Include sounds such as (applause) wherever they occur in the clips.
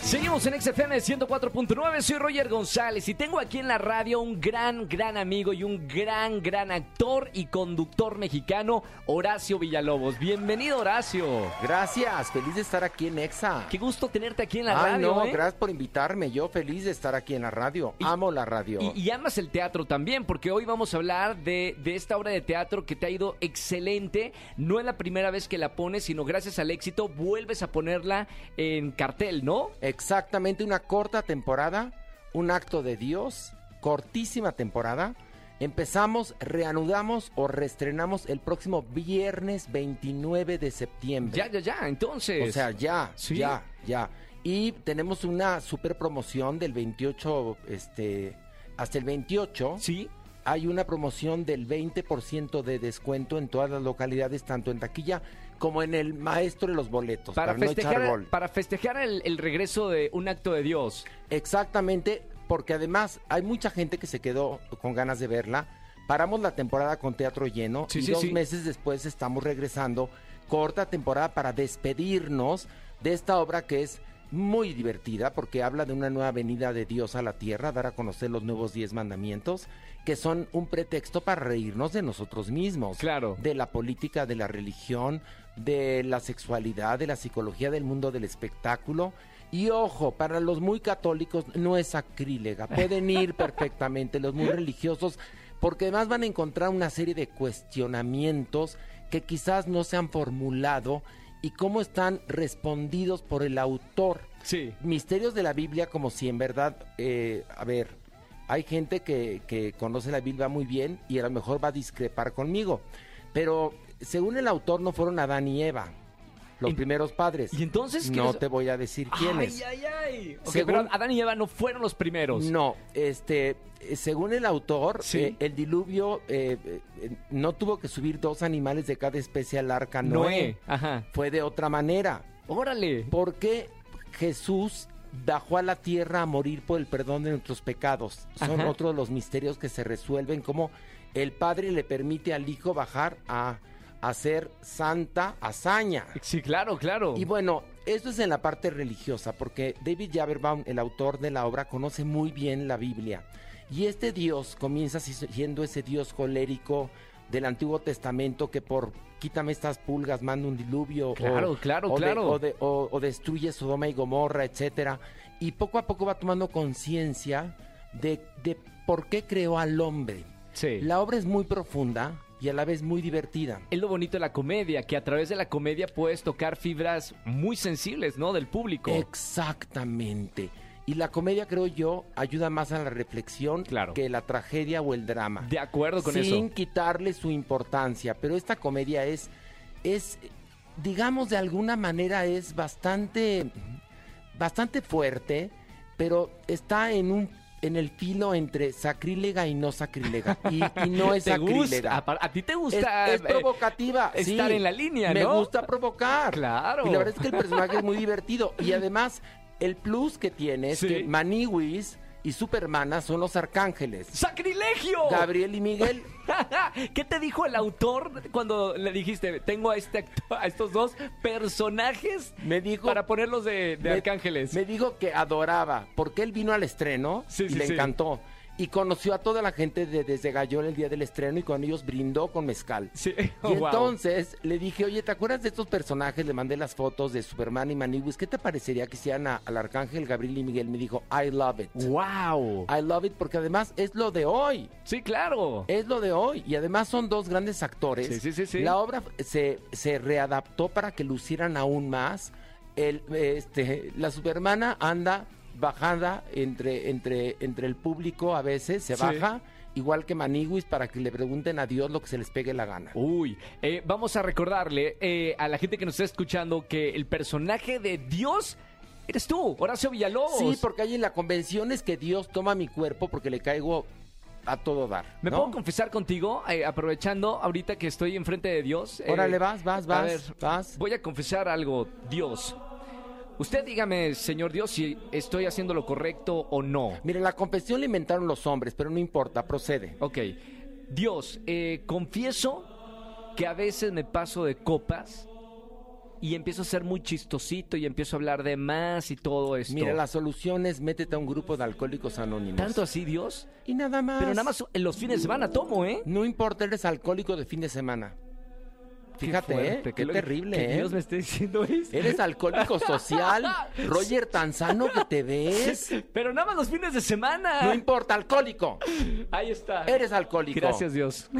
Seguimos en XFM 104.9, soy Roger González y tengo aquí en la radio un gran, gran amigo y un gran, gran actor y conductor mexicano, Horacio Villalobos. Bienvenido, Horacio. Gracias, feliz de estar aquí en Exa. Qué gusto tenerte aquí en la Ay, radio. no, ¿eh? gracias por invitarme. Yo feliz de estar aquí en la radio. Y- Amo la radio. Y, y amas el teatro también, porque hoy vamos a hablar de, de esta obra de teatro que te ha ido excelente. No es la primera vez que la pones, sino gracias al éxito vuelves a ponerla en cartel, ¿no? Exactamente una corta temporada, un acto de Dios, cortísima temporada. Empezamos, reanudamos o reestrenamos el próximo viernes 29 de septiembre. Ya, ya, ya. Entonces. O sea, ya, Sí. ya, ya. Y tenemos una super promoción del 28, este, hasta el 28. sí. hay una promoción del 20% de descuento en todas las localidades, tanto en taquilla como en el maestro de los boletos, Para, festejar, gol. para festejar el, el regreso de un acto de Dios. Exactamente, porque además hay mucha gente que se quedó con ganas de verla. Paramos la temporada con teatro lleno Sí, y sí, dos sí. meses después estamos regresando corta temporada para despedirnos de esta obra que es muy divertida porque habla de una nueva venida de Dios a la tierra, dar a conocer los nuevos diez mandamientos, que son un pretexto para reírnos de nosotros mismos, Claro. de la política, de la religión, de la sexualidad, de la psicología del mundo del espectáculo. Y ojo, para los muy católicos no es sacrílega, pueden (laughs) ir perfectamente, los muy religiosos, porque además van a encontrar una serie de cuestionamientos que quizás no se han formulado y cómo están respondidos por el autor. Sí. Misterios de la Biblia como si en verdad, eh, a ver, hay gente que, que conoce la Biblia muy bien y a lo mejor va a discrepar conmigo, pero según el autor no fueron Adán y Eva, los En- primeros padres. ¿Y entonces No te voy a decir quiénes. Ay, ay, ay. Ok, Según- pero Adán y Eva no fueron los primeros. No, este, eh, según el autor, Sí. eh, el diluvio eh, eh, no tuvo que subir dos animales de cada especie al arca Noé. Noé. Ajá. Fue de otra manera. Órale. Porque Jesús bajó a la tierra a morir por el perdón de nuestros pecados. Son Ajá. otros de los misterios que se resuelven, como el Padre le permite al Hijo bajar a hacer santa hazaña. Sí, claro, claro. Y bueno, esto es en la parte religiosa, porque David Jaberbaum, el autor de la obra, conoce muy bien la Biblia. Y este Dios comienza si- siendo ese Dios colérico del Antiguo Testamento que por quítame estas pulgas, manda un diluvio. Claro, o, claro, o de- claro. o, de- o- o destruye Sodoma y Gomorra, etcétera. Y poco a poco va tomando conciencia de, de por qué creó al hombre. sí. La obra es muy profunda y a la vez muy divertida. Es lo bonito de la comedia, que a través de la comedia puedes tocar fibras muy sensibles, ¿no? Del público. Exactamente. Y la comedia, creo yo, ayuda más a la reflexión Claro. que la tragedia o el drama. De acuerdo con sin eso. quitarle su importancia. Pero esta comedia es, es, digamos, de alguna manera es bastante, bastante fuerte, pero está en un en el filo entre sacrílega y no sacrílega. Y, y (laughs) no es sacrílega. A, ti te gusta es eh, provocativa. estar en la línea, Me ¿no? gusta provocar. Claro. Y la verdad es que el personaje es muy divertido. Y además, el plus que tiene es Sí. que Maniwis y Supermana son los arcángeles. ¡Sacrilegio! Gabriel y Miguel. (laughs) ¿Qué te dijo el autor cuando le dijiste, tengo a, este a estos dos personajes Me dijo. para ponerlos de, de me- arcángeles? Me dijo que adoraba, porque él vino al estreno Sí, y sí, le sí. encantó. Y conoció a toda la gente de, desde Gallón el día del estreno y con ellos brindó con mezcal. Sí. Y Oh, wow. entonces le dije, oye, ¿te acuerdas de estos personajes? Le mandé las fotos de Superman y Maniwis. ¿Qué te parecería que hicieran a- al arcángel Gabriel y Miguel? Me dijo, I love it. ¡Wow! I love it porque además es lo de hoy. Sí, claro. Es lo de hoy. Y además son dos grandes actores. Sí, sí, sí, sí. La obra se, se readaptó para que lucieran aún más. El, este, la Supermana anda bajada entre, entre, entre el público a veces, se Sí. baja, igual que Maniguis, para que le pregunten a Dios lo que se les pegue la gana. Uy, eh, vamos a recordarle eh, a la gente que nos está escuchando que el personaje de Dios eres tú, Horacio Villalobos. Sí, porque ahí en la convención es que Dios toma mi cuerpo porque le caigo a todo dar. ¿Me puedo confesar contigo, eh, aprovechando ahorita que estoy enfrente de Dios? Órale, vas, vas, a vas, ver, vas. Voy a confesar algo, Dios. Usted dígame, señor Dios, si estoy haciendo lo correcto o no. Mire, la confesión la inventaron los hombres, pero no importa, procede. Ok. Dios, eh, confieso que a veces me paso de copas y empiezo a ser muy chistosito y empiezo a hablar de más y todo esto. Mira, la solución es métete a un grupo de alcohólicos anónimos. ¿Tanto así, Dios? Y nada más. Pero nada más en los fines de semana tomo, ¿eh? No importa, eres alcohólico de fin de semana. Fíjate, fuerte, ¿eh? Qué terrible, que ¿eh? Dios me esté diciendo esto. Eres alcohólico social. (laughs) Roger, tan sano que te ves. Pero nada más los fines de semana. No importa, alcohólico. Ahí está. Eres alcohólico. Gracias, Dios.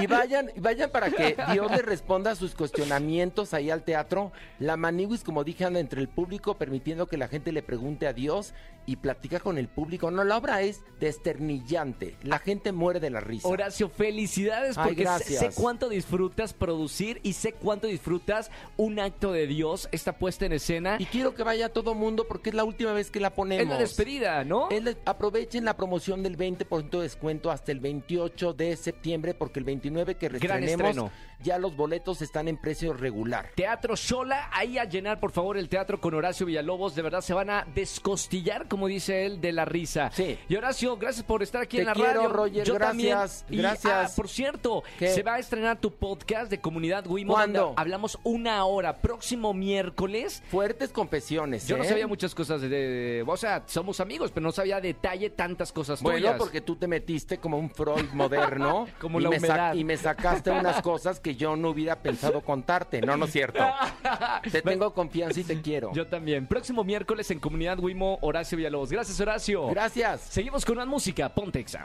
Y vayan, vayan para que (laughs) Dios le responda a sus cuestionamientos ahí al teatro. La Maniwis, como dije, anda entre el público, permitiendo que la gente le pregunte a Dios y platica con el público. No, la obra es desternillante. La gente muere de la risa. Horacio, felicidades Ay, porque sé, gracias. sé cuánto disfrutas producir y sé cuánto disfrutas un acto de Dios, esta puesta en escena. Y quiero que vaya todo mundo porque es la última vez que la ponemos. es la despedida, ¿no? La- aprovechen la promoción del 20% de descuento hasta el 28 de septiembre porque el 29 que estreno. ya los boletos están en precio regular. Teatro Sola, ahí a llenar por favor el teatro con Horacio Villalobos, de verdad se van a descostillar, como dice él, de la risa. Sí. Y Horacio, gracias por estar aquí Te en la quiero, radio. Roger, Yo gracias, también. Y, gracias. ah, por cierto, ¿Qué? se va a estrenar tu podcast de Comunidad Donde hablamos una hora, próximo miércoles. Fuertes confesiones. Yo no ¿eh? sabía muchas cosas de, de- O sea, somos amigos, pero no sabía a detalle tantas cosas Bueno, tuyas. porque tú te metiste como un Freud moderno. (laughs) Como y la me humedad. y me sacaste unas cosas que yo no hubiera pensado contarte. No, no es cierto. (laughs) Te tengo confianza y te quiero. Yo también. Próximo miércoles en Comunidad Wimo, Horacio Villalobos. Gracias, Horacio. Gracias. Seguimos con más música. Pontexa.